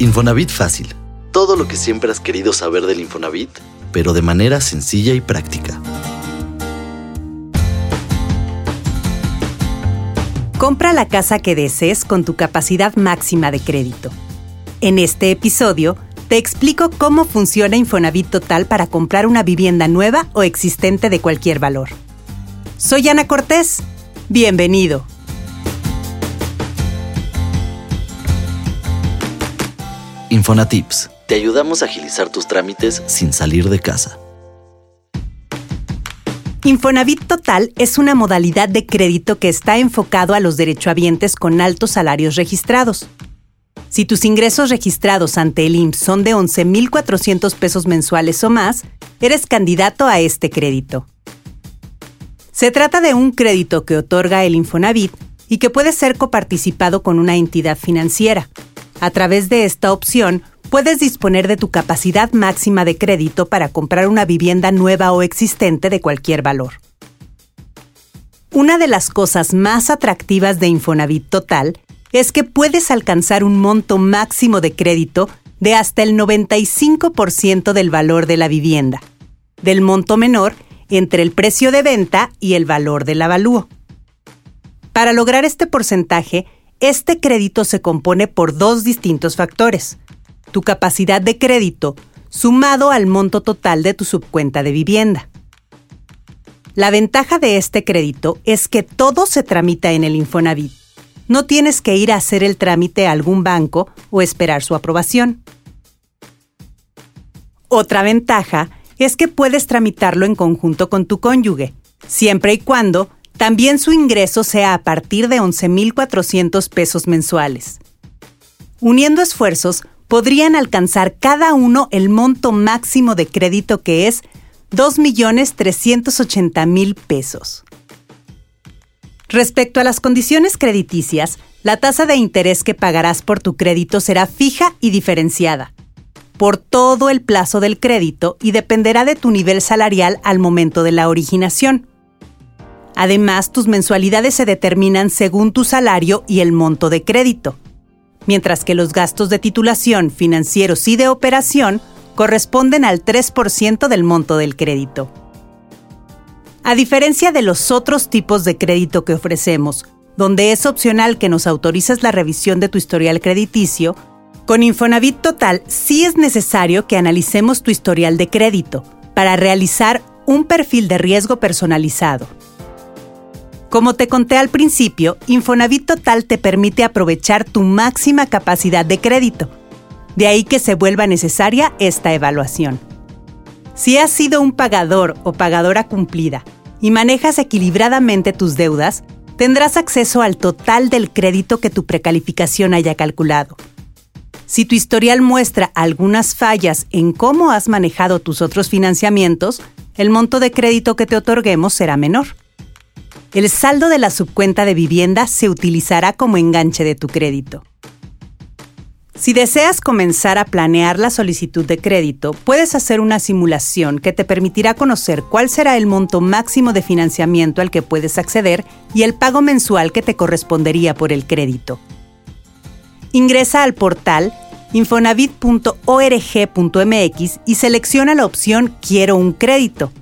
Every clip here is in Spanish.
Infonavit Fácil. Todo lo que siempre has querido saber del Infonavit, pero de manera sencilla y práctica. Compra la casa que desees con tu capacidad máxima de crédito. En este episodio, te explico cómo funciona Infonavit Total para comprar una vivienda nueva o existente de cualquier valor. Soy Ana Cortés. Bienvenido. Infonatips. Te ayudamos a agilizar tus trámites sin salir de casa. Infonavit Total es una modalidad de crédito que está enfocado a los derechohabientes con altos salarios registrados. Si tus ingresos registrados ante el IMSS son de 11.400 pesos mensuales o más, eres candidato a este crédito. Se trata de un crédito que otorga el Infonavit y que puede ser coparticipado con una entidad financiera. A través de esta opción, puedes disponer de tu capacidad máxima de crédito para comprar una vivienda nueva o existente de cualquier valor. Una de las cosas más atractivas de Infonavit Total es que puedes alcanzar un monto máximo de crédito de hasta el 95% del valor de la vivienda, del monto menor entre el precio de venta y el valor del avalúo. Para lograr este porcentaje, este crédito se compone por dos distintos factores. Tu capacidad de crédito sumado al monto total de tu subcuenta de vivienda. La ventaja de este crédito es que todo se tramita en el Infonavit. No tienes que ir a hacer el trámite a algún banco o esperar su aprobación. Otra ventaja es que puedes tramitarlo en conjunto con tu cónyuge, siempre y cuando también su ingreso sea a partir de 11.400 pesos mensuales. Uniendo esfuerzos, podrían alcanzar cada uno el monto máximo de crédito que es 2.380.000 pesos. Respecto a las condiciones crediticias, la tasa de interés que pagarás por tu crédito será fija y diferenciada por todo el plazo del crédito y dependerá de tu nivel salarial al momento de la originación. Además, tus mensualidades se determinan según tu salario y el monto de crédito, mientras que los gastos de titulación, financieros y de operación corresponden al 3% del monto del crédito. A diferencia de los otros tipos de crédito que ofrecemos, donde es opcional que nos autorices la revisión de tu historial crediticio, con Infonavit Total sí es necesario que analicemos tu historial de crédito para realizar un perfil de riesgo personalizado. Como te conté al principio, Infonavit Total te permite aprovechar tu máxima capacidad de crédito. De ahí que se vuelva necesaria esta evaluación. Si has sido un pagador o pagadora cumplida y manejas equilibradamente tus deudas, tendrás acceso al total del crédito que tu precalificación haya calculado. Si tu historial muestra algunas fallas en cómo has manejado tus otros financiamientos, el monto de crédito que te otorguemos será menor el saldo de la subcuenta de vivienda se utilizará como enganche de tu crédito. Si deseas comenzar a planear la solicitud de crédito, puedes hacer una simulación que te permitirá conocer cuál será el monto máximo de financiamiento al que puedes acceder y el pago mensual que te correspondería por el crédito. Ingresa al portal infonavit.org.mx y selecciona la opción Quiero un crédito.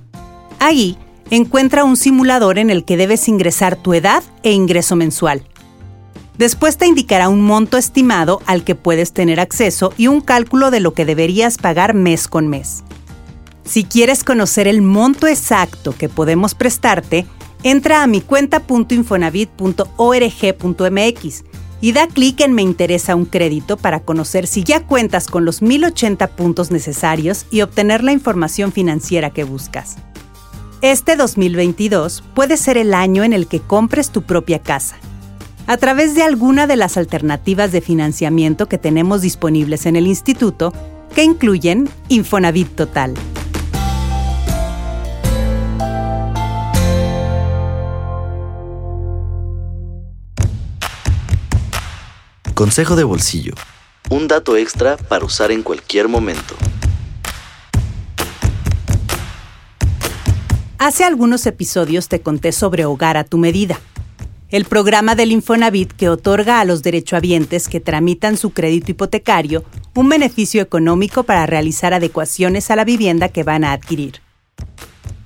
Ahí encuentra un simulador en el que debes ingresar tu edad e ingreso mensual. Después te indicará un monto estimado al que puedes tener acceso y un cálculo de lo que deberías pagar mes con mes. Si quieres conocer el monto exacto que podemos prestarte, entra a mi cuenta.infonavit.org.mx y da clic en Me interesa un crédito para conocer si ya cuentas con los 1080 puntos necesarios y obtener la información financiera que buscas. Este 2022 puede ser el año en el que compres tu propia casa. A través de alguna de las alternativas de financiamiento que tenemos disponibles en el instituto, que incluyen Infonavit Total. Consejo de bolsillo. Un dato extra para usar en cualquier momento. Hace algunos episodios te conté sobre Hogar a tu medida. el programa del Infonavit que otorga a los derechohabientes que tramitan su crédito hipotecario un beneficio económico para realizar adecuaciones a la vivienda que van a adquirir.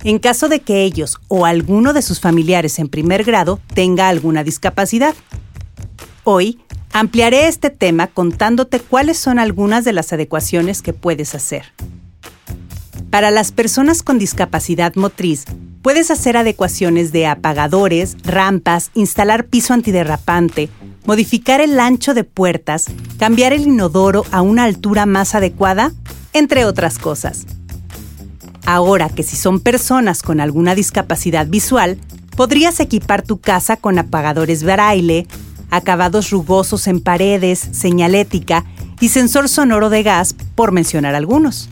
En caso de que ellos o alguno de sus familiares en primer grado tenga alguna discapacidad. Hoy ampliaré este tema contándote cuáles son algunas de las adecuaciones que puedes hacer. Para las personas con discapacidad motriz, Puedes hacer adecuaciones de apagadores, rampas, instalar piso antiderrapante, modificar el ancho de puertas, cambiar el inodoro a una altura más adecuada, entre otras cosas. Ahora que si son personas con alguna discapacidad visual, podrías equipar tu casa con apagadores braille, acabados rugosos en paredes, señalética y sensor sonoro de gas, por mencionar algunos.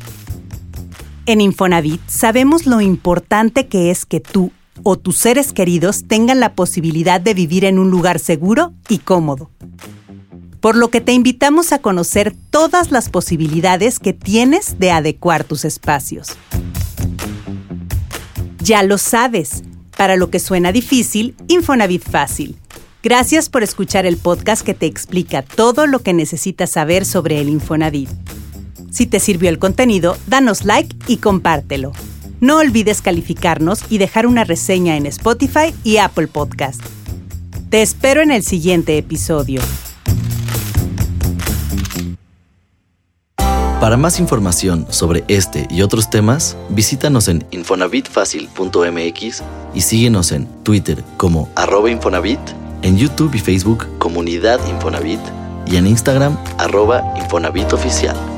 En Infonavit sabemos lo importante que es que tú o tus seres queridos tengan la posibilidad de vivir en un lugar seguro y cómodo. Por lo que te invitamos a conocer todas las posibilidades que tienes de adecuar tus espacios. Ya lo sabes, para lo que suena difícil, Infonavit fácil. Gracias por escuchar el podcast que te explica todo lo que necesitas saber sobre el Infonavit. Si te sirvió el contenido, danos like y compártelo. No olvides calificarnos y dejar una reseña en Spotify y Apple Podcast. Te espero en el siguiente episodio. Para más información sobre este y otros temas, visítanos en infonavitfacil.mx y síguenos en Twitter como arroba Infonavit, en YouTube y Facebook Comunidad Infonavit y en Instagram arroba Infonavit Oficial.